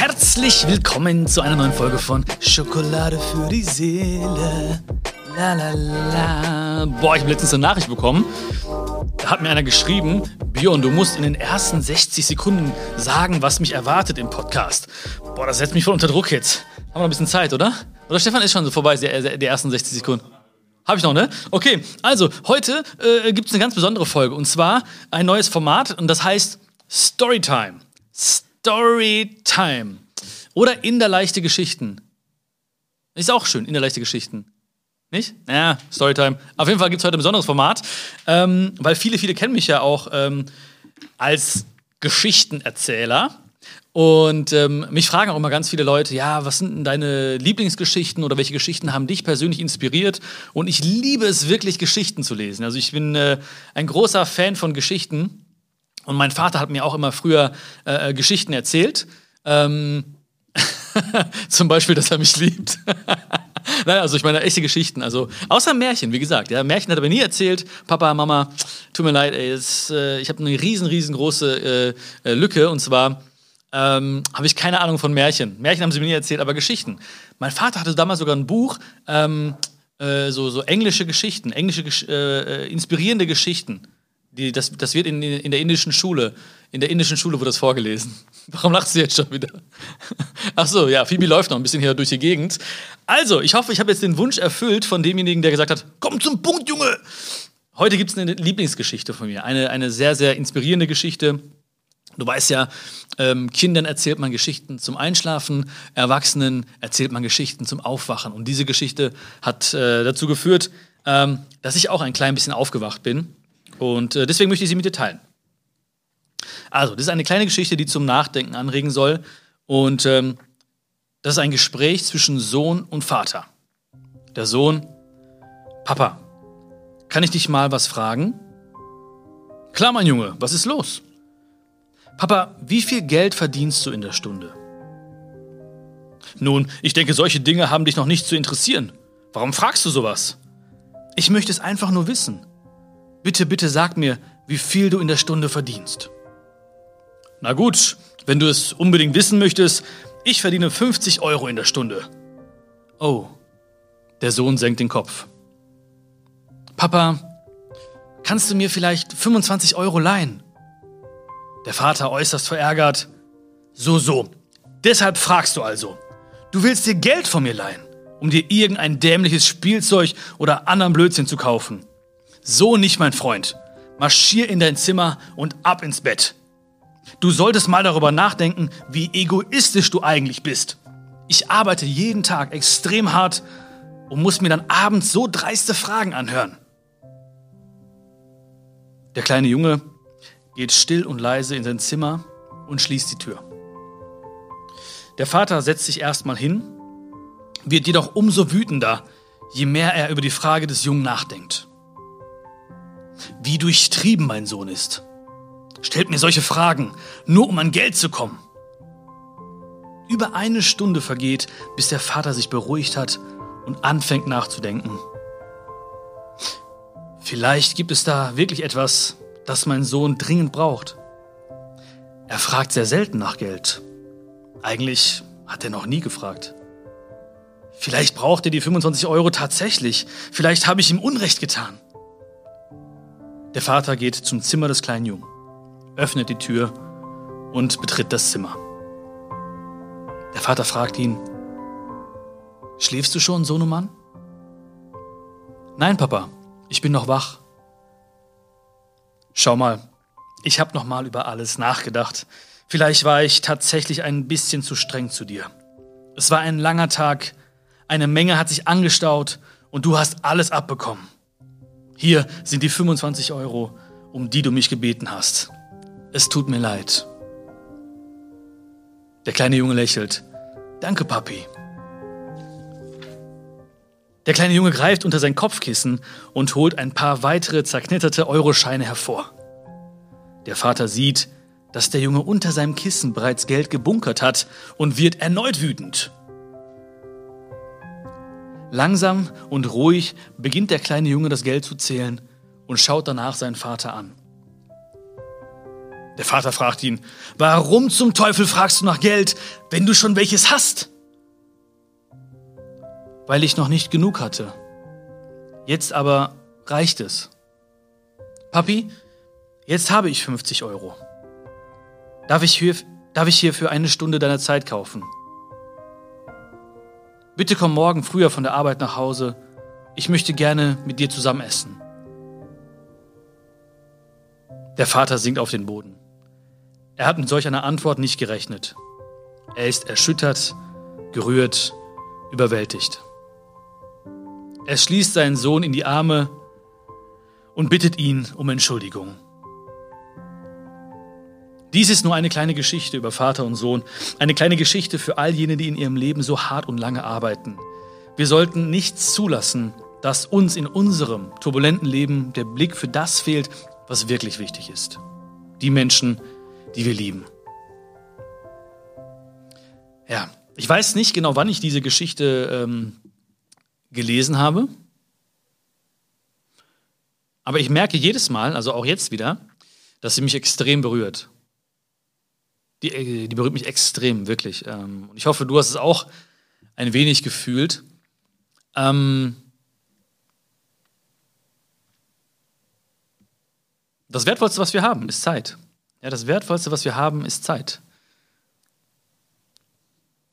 Herzlich willkommen zu einer neuen Folge von Schokolade für die Seele. La la la. Boah, ich habe letztens eine Nachricht bekommen. Da hat mir einer geschrieben, Björn, du musst in den ersten 60 Sekunden sagen, was mich erwartet im Podcast. Boah, das setzt mich voll unter Druck jetzt. Haben wir noch ein bisschen Zeit, oder? Oder Stefan ist schon so vorbei, die, die ersten 60 Sekunden. Habe ich noch, ne? Okay, also heute äh, gibt es eine ganz besondere Folge und zwar ein neues Format und das heißt Storytime. Storytime. Oder in der leichte Geschichten. Ist auch schön, in der leichte Geschichten. Nicht? Ja, Storytime. Auf jeden Fall gibt es heute ein besonderes Format, ähm, weil viele, viele kennen mich ja auch ähm, als Geschichtenerzähler. Und ähm, mich fragen auch immer ganz viele Leute, ja, was sind denn deine Lieblingsgeschichten oder welche Geschichten haben dich persönlich inspiriert? Und ich liebe es wirklich, Geschichten zu lesen. Also ich bin äh, ein großer Fan von Geschichten. Und mein Vater hat mir auch immer früher äh, Geschichten erzählt. Ähm, zum Beispiel, dass er mich liebt. Nein, also ich meine echte Geschichten. Also außer Märchen, wie gesagt. Ja, Märchen hat er mir nie erzählt. Papa, Mama, tut mir leid, ey, es, äh, ich habe eine riesen, riesengroße äh, äh, Lücke. Und zwar ähm, habe ich keine Ahnung von Märchen. Märchen haben sie mir nie erzählt, aber Geschichten. Mein Vater hatte damals sogar ein Buch, ähm, äh, so, so englische Geschichten, englische, äh, äh, inspirierende Geschichten. Die, das, das wird in, in der indischen Schule, in der indischen Schule wurde das vorgelesen. Warum lachst du jetzt schon wieder? Ach so, ja, Phoebe läuft noch ein bisschen hier durch die Gegend. Also, ich hoffe, ich habe jetzt den Wunsch erfüllt von demjenigen, der gesagt hat, komm zum Punkt, Junge! Heute gibt es eine Lieblingsgeschichte von mir, eine, eine sehr, sehr inspirierende Geschichte Du weißt ja, ähm, Kindern erzählt man Geschichten zum Einschlafen, Erwachsenen erzählt man Geschichten zum Aufwachen. Und diese Geschichte hat äh, dazu geführt, ähm, dass ich auch ein klein bisschen aufgewacht bin. Und äh, deswegen möchte ich sie mit dir teilen. Also, das ist eine kleine Geschichte, die zum Nachdenken anregen soll. Und ähm, das ist ein Gespräch zwischen Sohn und Vater. Der Sohn, Papa, kann ich dich mal was fragen? Klar, mein Junge, was ist los? Papa, wie viel Geld verdienst du in der Stunde? Nun, ich denke, solche Dinge haben dich noch nicht zu interessieren. Warum fragst du sowas? Ich möchte es einfach nur wissen. Bitte, bitte sag mir, wie viel du in der Stunde verdienst. Na gut, wenn du es unbedingt wissen möchtest, ich verdiene 50 Euro in der Stunde. Oh, der Sohn senkt den Kopf. Papa, kannst du mir vielleicht 25 Euro leihen? Der Vater äußerst verärgert. So, so. Deshalb fragst du also. Du willst dir Geld von mir leihen, um dir irgendein dämliches Spielzeug oder anderen Blödsinn zu kaufen. So nicht, mein Freund. Marschier in dein Zimmer und ab ins Bett. Du solltest mal darüber nachdenken, wie egoistisch du eigentlich bist. Ich arbeite jeden Tag extrem hart und muss mir dann abends so dreiste Fragen anhören. Der kleine Junge geht still und leise in sein Zimmer und schließt die Tür. Der Vater setzt sich erstmal hin, wird jedoch umso wütender, je mehr er über die Frage des Jungen nachdenkt. Wie durchtrieben mein Sohn ist. Stellt mir solche Fragen, nur um an Geld zu kommen. Über eine Stunde vergeht, bis der Vater sich beruhigt hat und anfängt nachzudenken. Vielleicht gibt es da wirklich etwas, das mein Sohn dringend braucht. Er fragt sehr selten nach Geld. Eigentlich hat er noch nie gefragt. Vielleicht braucht er die 25 Euro tatsächlich. Vielleicht habe ich ihm Unrecht getan. Der Vater geht zum Zimmer des kleinen Jungen, öffnet die Tür und betritt das Zimmer. Der Vater fragt ihn, Schläfst du schon, Sohnemann? Nein, Papa, ich bin noch wach. Schau mal, ich habe noch mal über alles nachgedacht. Vielleicht war ich tatsächlich ein bisschen zu streng zu dir. Es war ein langer Tag, eine Menge hat sich angestaut und du hast alles abbekommen. Hier sind die 25 Euro, um die du mich gebeten hast. Es tut mir leid. Der kleine Junge lächelt. Danke, Papi. Der kleine Junge greift unter sein Kopfkissen und holt ein paar weitere zerknitterte Euroscheine hervor. Der Vater sieht, dass der Junge unter seinem Kissen bereits Geld gebunkert hat und wird erneut wütend. Langsam und ruhig beginnt der kleine Junge das Geld zu zählen und schaut danach seinen Vater an. Der Vater fragt ihn, warum zum Teufel fragst du nach Geld, wenn du schon welches hast? Weil ich noch nicht genug hatte. Jetzt aber reicht es. Papi, jetzt habe ich 50 Euro. Darf ich hier, darf ich hier für eine Stunde deiner Zeit kaufen? Bitte komm morgen früher von der Arbeit nach Hause. Ich möchte gerne mit dir zusammen essen. Der Vater sinkt auf den Boden. Er hat mit solch einer Antwort nicht gerechnet. Er ist erschüttert, gerührt, überwältigt. Er schließt seinen Sohn in die Arme und bittet ihn um Entschuldigung. Dies ist nur eine kleine Geschichte über Vater und Sohn, eine kleine Geschichte für all jene, die in ihrem Leben so hart und lange arbeiten. Wir sollten nichts zulassen, dass uns in unserem turbulenten Leben der Blick für das fehlt, was wirklich wichtig ist. Die Menschen, die wir lieben. Ja, ich weiß nicht genau, wann ich diese Geschichte ähm, gelesen habe. Aber ich merke jedes Mal, also auch jetzt wieder, dass sie mich extrem berührt. Die, äh, die berührt mich extrem, wirklich. Ähm, und ich hoffe, du hast es auch ein wenig gefühlt. Ähm, das Wertvollste, was wir haben, ist Zeit. Ja, das Wertvollste, was wir haben, ist Zeit.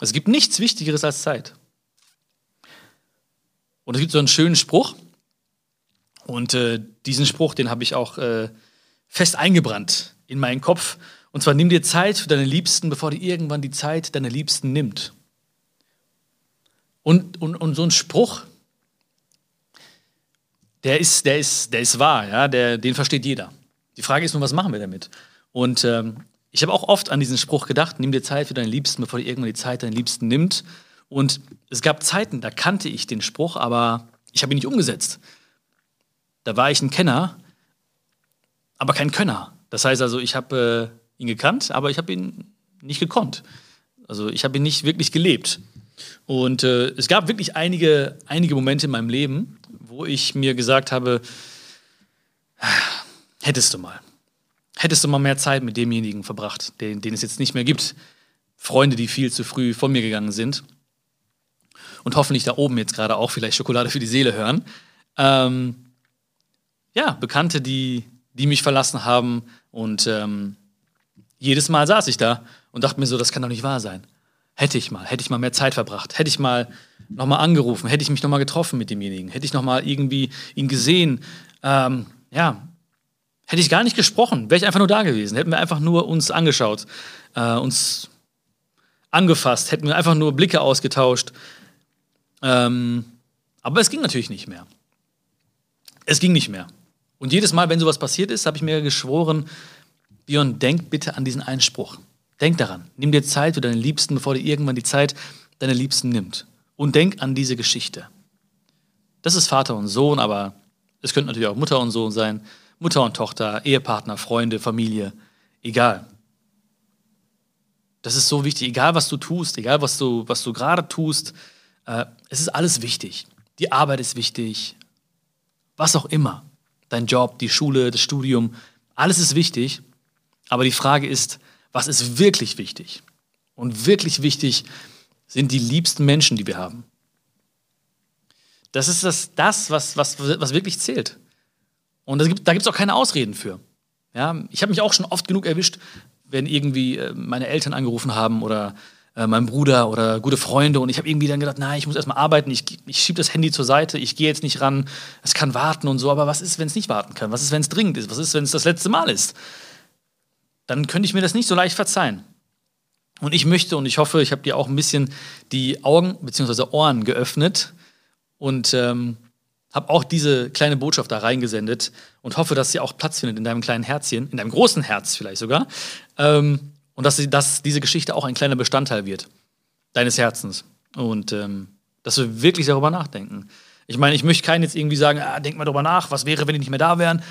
Es gibt nichts Wichtigeres als Zeit. Und es gibt so einen schönen Spruch. Und äh, diesen Spruch, den habe ich auch äh, fest eingebrannt in meinen Kopf. Und zwar nimm dir Zeit für deine Liebsten, bevor dir irgendwann die Zeit deiner Liebsten nimmt. Und, und, und so ein Spruch, der ist, der ist, der ist wahr, ja? der, den versteht jeder. Die Frage ist nur, was machen wir damit? Und ähm, ich habe auch oft an diesen Spruch gedacht, nimm dir Zeit für deine Liebsten, bevor dir irgendwann die Zeit deinen Liebsten nimmt. Und es gab Zeiten, da kannte ich den Spruch, aber ich habe ihn nicht umgesetzt. Da war ich ein Kenner, aber kein Könner. Das heißt also, ich habe äh, ihn gekannt, aber ich habe ihn nicht gekonnt. Also ich habe ihn nicht wirklich gelebt. Und äh, es gab wirklich einige, einige Momente in meinem Leben, wo ich mir gesagt habe, hättest du mal hättest du mal mehr Zeit mit demjenigen verbracht, den, den es jetzt nicht mehr gibt. Freunde, die viel zu früh von mir gegangen sind und hoffentlich da oben jetzt gerade auch vielleicht Schokolade für die Seele hören. Ähm, ja, Bekannte, die, die mich verlassen haben und ähm, jedes Mal saß ich da und dachte mir so, das kann doch nicht wahr sein. Hätte ich mal, hätte ich mal mehr Zeit verbracht, hätte ich mal nochmal angerufen, hätte ich mich nochmal getroffen mit demjenigen, hätte ich nochmal irgendwie ihn gesehen. Ähm, ja, Hätte ich gar nicht gesprochen, wäre ich einfach nur da gewesen. Hätten wir einfach nur uns angeschaut, äh, uns angefasst, hätten wir einfach nur Blicke ausgetauscht. Ähm, aber es ging natürlich nicht mehr. Es ging nicht mehr. Und jedes Mal, wenn sowas passiert ist, habe ich mir geschworen, Björn, denk bitte an diesen Einspruch. Denk daran. Nimm dir Zeit für deine Liebsten, bevor dir irgendwann die Zeit deiner Liebsten nimmt. Und denk an diese Geschichte. Das ist Vater und Sohn, aber es könnte natürlich auch Mutter und Sohn sein. Mutter und Tochter, Ehepartner, Freunde, Familie, egal. Das ist so wichtig, egal was du tust, egal was du, was du gerade tust, äh, es ist alles wichtig. Die Arbeit ist wichtig, was auch immer. Dein Job, die Schule, das Studium, alles ist wichtig. Aber die Frage ist, was ist wirklich wichtig? Und wirklich wichtig sind die liebsten Menschen, die wir haben. Das ist das, das was, was, was wirklich zählt. Und da gibt es auch keine Ausreden für. Ja, ich habe mich auch schon oft genug erwischt, wenn irgendwie äh, meine Eltern angerufen haben oder äh, mein Bruder oder gute Freunde und ich habe irgendwie dann gedacht, nein, ich muss erstmal arbeiten, ich, ich schiebe das Handy zur Seite, ich gehe jetzt nicht ran, es kann warten und so, aber was ist, wenn es nicht warten kann? Was ist, wenn es dringend ist? Was ist, wenn es das letzte Mal ist? Dann könnte ich mir das nicht so leicht verzeihen. Und ich möchte und ich hoffe, ich habe dir auch ein bisschen die Augen bzw. Ohren geöffnet und ähm, habe auch diese kleine Botschaft da reingesendet und hoffe, dass sie auch Platz findet in deinem kleinen Herzchen, in deinem großen Herz vielleicht sogar. Ähm, und dass, sie, dass diese Geschichte auch ein kleiner Bestandteil wird deines Herzens. Und ähm, dass wir wirklich darüber nachdenken. Ich meine, ich möchte keinen jetzt irgendwie sagen, ah, denk mal darüber nach, was wäre, wenn die nicht mehr da wären.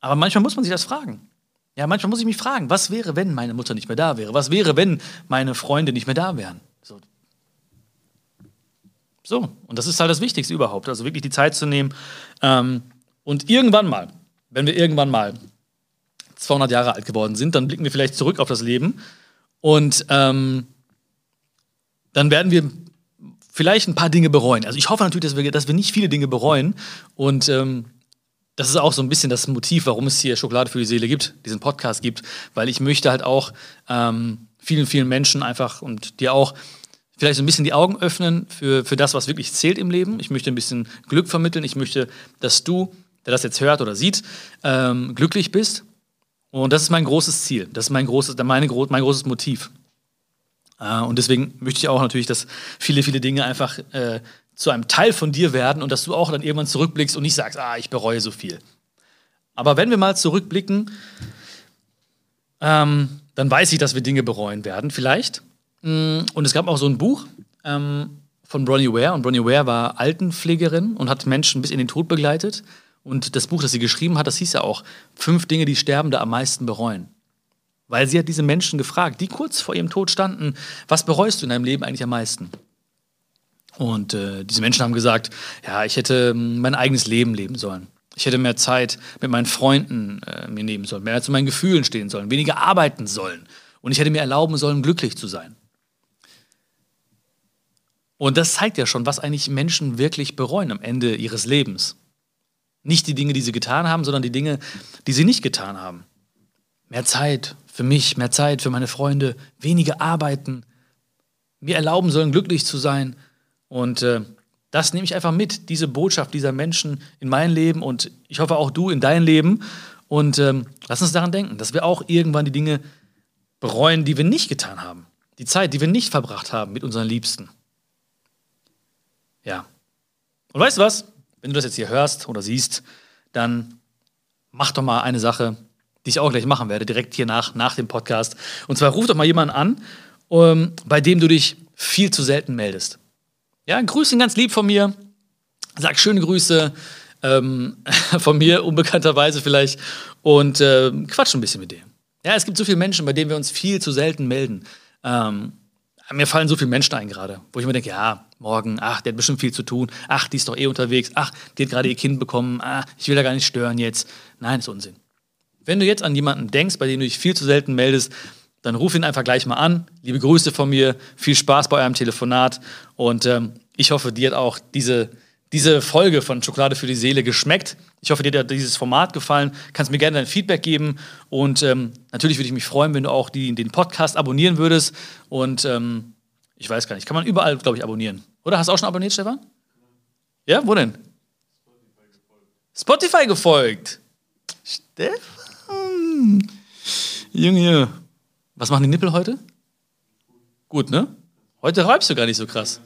Aber manchmal muss man sich das fragen. Ja, manchmal muss ich mich fragen, was wäre, wenn meine Mutter nicht mehr da wäre? Was wäre, wenn meine Freunde nicht mehr da wären? So, so, und das ist halt das Wichtigste überhaupt, also wirklich die Zeit zu nehmen. Ähm, und irgendwann mal, wenn wir irgendwann mal 200 Jahre alt geworden sind, dann blicken wir vielleicht zurück auf das Leben und ähm, dann werden wir vielleicht ein paar Dinge bereuen. Also ich hoffe natürlich, dass wir, dass wir nicht viele Dinge bereuen und ähm, das ist auch so ein bisschen das Motiv, warum es hier Schokolade für die Seele gibt, diesen Podcast gibt, weil ich möchte halt auch ähm, vielen, vielen Menschen einfach und dir auch vielleicht so ein bisschen die Augen öffnen für, für das, was wirklich zählt im Leben. Ich möchte ein bisschen Glück vermitteln. Ich möchte, dass du, der das jetzt hört oder sieht, ähm, glücklich bist. Und das ist mein großes Ziel. Das ist mein großes, meine, mein großes Motiv. Äh, und deswegen möchte ich auch natürlich, dass viele, viele Dinge einfach äh, zu einem Teil von dir werden und dass du auch dann irgendwann zurückblickst und nicht sagst, ah, ich bereue so viel. Aber wenn wir mal zurückblicken, ähm, dann weiß ich, dass wir Dinge bereuen werden, vielleicht. Mm, und es gab auch so ein Buch ähm, von Bronnie Ware. Und Bronnie Ware war Altenpflegerin und hat Menschen bis in den Tod begleitet. Und das Buch, das sie geschrieben hat, das hieß ja auch Fünf Dinge, die Sterbende am meisten bereuen. Weil sie hat diese Menschen gefragt, die kurz vor ihrem Tod standen, was bereust du in deinem Leben eigentlich am meisten? Und äh, diese Menschen haben gesagt, ja, ich hätte ähm, mein eigenes Leben leben sollen. Ich hätte mehr Zeit mit meinen Freunden äh, mir nehmen sollen, mehr zu meinen Gefühlen stehen sollen, weniger arbeiten sollen. Und ich hätte mir erlauben sollen, glücklich zu sein. Und das zeigt ja schon, was eigentlich Menschen wirklich bereuen am Ende ihres Lebens. Nicht die Dinge, die sie getan haben, sondern die Dinge, die sie nicht getan haben. Mehr Zeit für mich, mehr Zeit für meine Freunde, weniger arbeiten, mir erlauben sollen, glücklich zu sein. Und äh, das nehme ich einfach mit, diese Botschaft dieser Menschen in mein Leben und ich hoffe auch du in dein Leben. Und ähm, lass uns daran denken, dass wir auch irgendwann die Dinge bereuen, die wir nicht getan haben. Die Zeit, die wir nicht verbracht haben mit unseren Liebsten. Ja. Und weißt du was? Wenn du das jetzt hier hörst oder siehst, dann mach doch mal eine Sache, die ich auch gleich machen werde, direkt hier nach, nach dem Podcast. Und zwar ruf doch mal jemanden an, ähm, bei dem du dich viel zu selten meldest. Ja, grüß ihn ganz lieb von mir. Sag schöne Grüße ähm, von mir, unbekannterweise vielleicht. Und äh, quatsch ein bisschen mit dem. Ja, es gibt so viele Menschen, bei denen wir uns viel zu selten melden. Ähm, mir fallen so viele Menschen ein gerade, wo ich mir denke, ja, morgen, ach, der hat bestimmt viel zu tun, ach, die ist doch eh unterwegs, ach, die hat gerade ihr Kind bekommen, ah, ich will da gar nicht stören jetzt. Nein, ist Unsinn. Wenn du jetzt an jemanden denkst, bei dem du dich viel zu selten meldest, dann ruf ihn einfach gleich mal an. Liebe Grüße von mir, viel Spaß bei eurem Telefonat und ähm, ich hoffe, dir hat auch diese, diese Folge von Schokolade für die Seele geschmeckt. Ich hoffe, dir hat dieses Format gefallen. Kannst mir gerne dein Feedback geben und ähm, natürlich würde ich mich freuen, wenn du auch die, den Podcast abonnieren würdest und ähm, ich weiß gar nicht, kann man überall, glaube ich, abonnieren. Oder hast du auch schon abonniert, Stefan? Ja, wo denn? Spotify gefolgt. Stefan. Junge, was machen die Nippel heute? Gut, ne? Heute reibst du gar nicht so krass.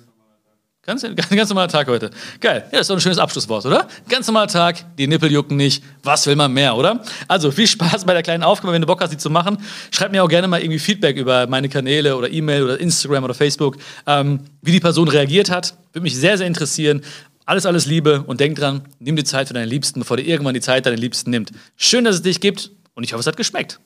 Ganz, ganz, ganz normaler Tag heute. Geil. Ja, ist doch ein schönes Abschlusswort, oder? Ganz normaler Tag, die Nippel jucken nicht. Was will man mehr, oder? Also viel Spaß bei der kleinen Aufgabe, wenn du Bock hast, die zu machen. Schreib mir auch gerne mal irgendwie Feedback über meine Kanäle oder E-Mail oder Instagram oder Facebook, ähm, wie die Person reagiert hat. Würde mich sehr, sehr interessieren. Alles, alles Liebe und denk dran, nimm die Zeit für deine Liebsten, bevor dir irgendwann die Zeit deine Liebsten nimmt. Schön, dass es dich gibt und ich hoffe, es hat geschmeckt.